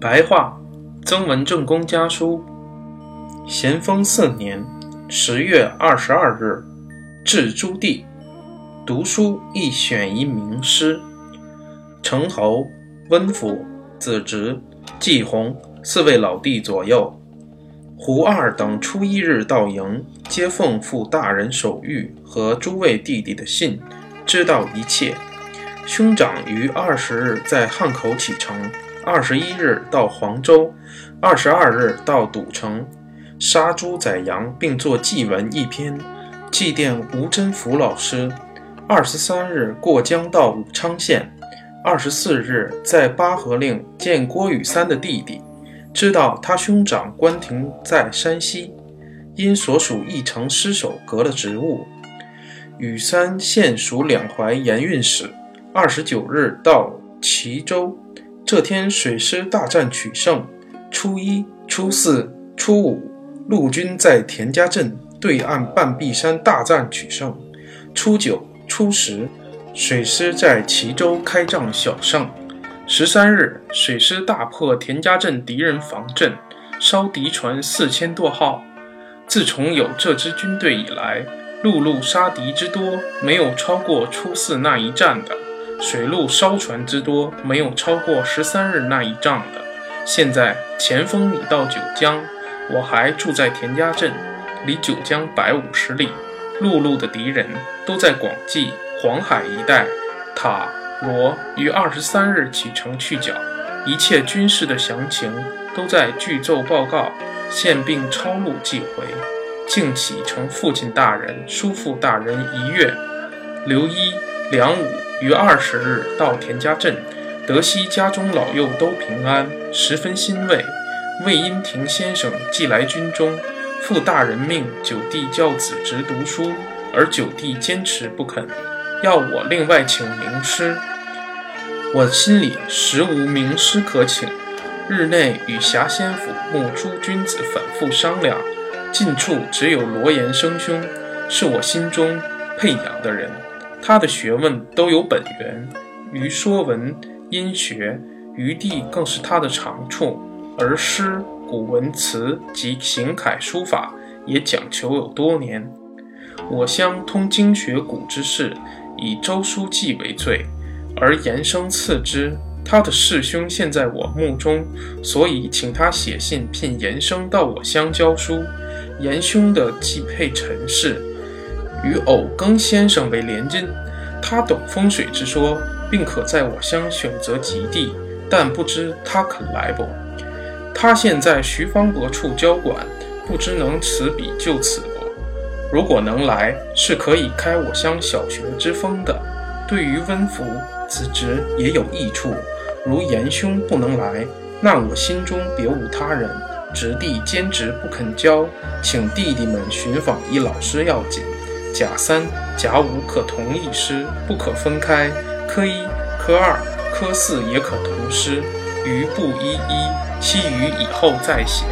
白话，曾文正公家书。咸丰四年十月二十二日，至朱棣。读书亦选一名诗。程侯、温府、子侄、季弘四位老弟左右，胡二等初一日到营，皆奉父大人手谕和诸位弟弟的信，知道一切。兄长于二十日在汉口启程，二十一日到黄州，二十二日到赌城，杀猪宰羊，并作祭文一篇，祭奠吴真福老师。二十三日过江到武昌县，二十四日在八河令见郭雨三的弟弟，知道他兄长关停在山西，因所属一城失守，革了职务。雨三现属两淮盐运使。二十九日到齐州，这天水师大战取胜。初一、初四、初五，陆军在田家镇对岸半壁山大战取胜。初九、初十，水师在齐州开仗小胜。十三日，水师大破田家镇敌人防阵，烧敌船四千多号。自从有这支军队以来，陆路杀敌之多，没有超过初四那一战的。水陆烧船之多，没有超过十三日那一仗的。现在前锋已到九江，我还住在田家镇，离九江百五十里。陆路的敌人都在广济、黄海一带。塔罗于二十三日启程去剿，一切军事的详情都在具奏报告，现并抄录寄回。敬启承父亲大人、叔父大人一阅。刘一、梁武。于二十日到田家镇，得悉家中老幼都平安，十分欣慰。魏因亭先生寄来军中，父大人命九弟教子侄读书，而九弟坚持不肯，要我另外请名师。我心里实无名师可请，日内与霞仙府穆诸君子反复商量，近处只有罗延生兄，是我心中配养的人。他的学问都有本源，于说文、音学、余地更是他的长处。而诗、古文词及行楷书法也讲求有多年。我乡通经学古之事，以周书记为最，而延生次之。他的师兄现在我墓中，所以请他写信聘延生到我乡教书。延兄的继配陈氏。与偶庚先生为连襟，他懂风水之说，并可在我乡选择吉地，但不知他肯来不？他现在徐方伯处交管，不知能此笔就此不？如果能来，是可以开我乡小学之风的，对于温福子侄也有益处。如严兄不能来，那我心中别无他人，侄弟兼职不肯教，请弟弟们寻访一老师要紧。甲三、甲五可同一师，不可分开。科一、科二、科四也可同师，余不一一，其余以后再写。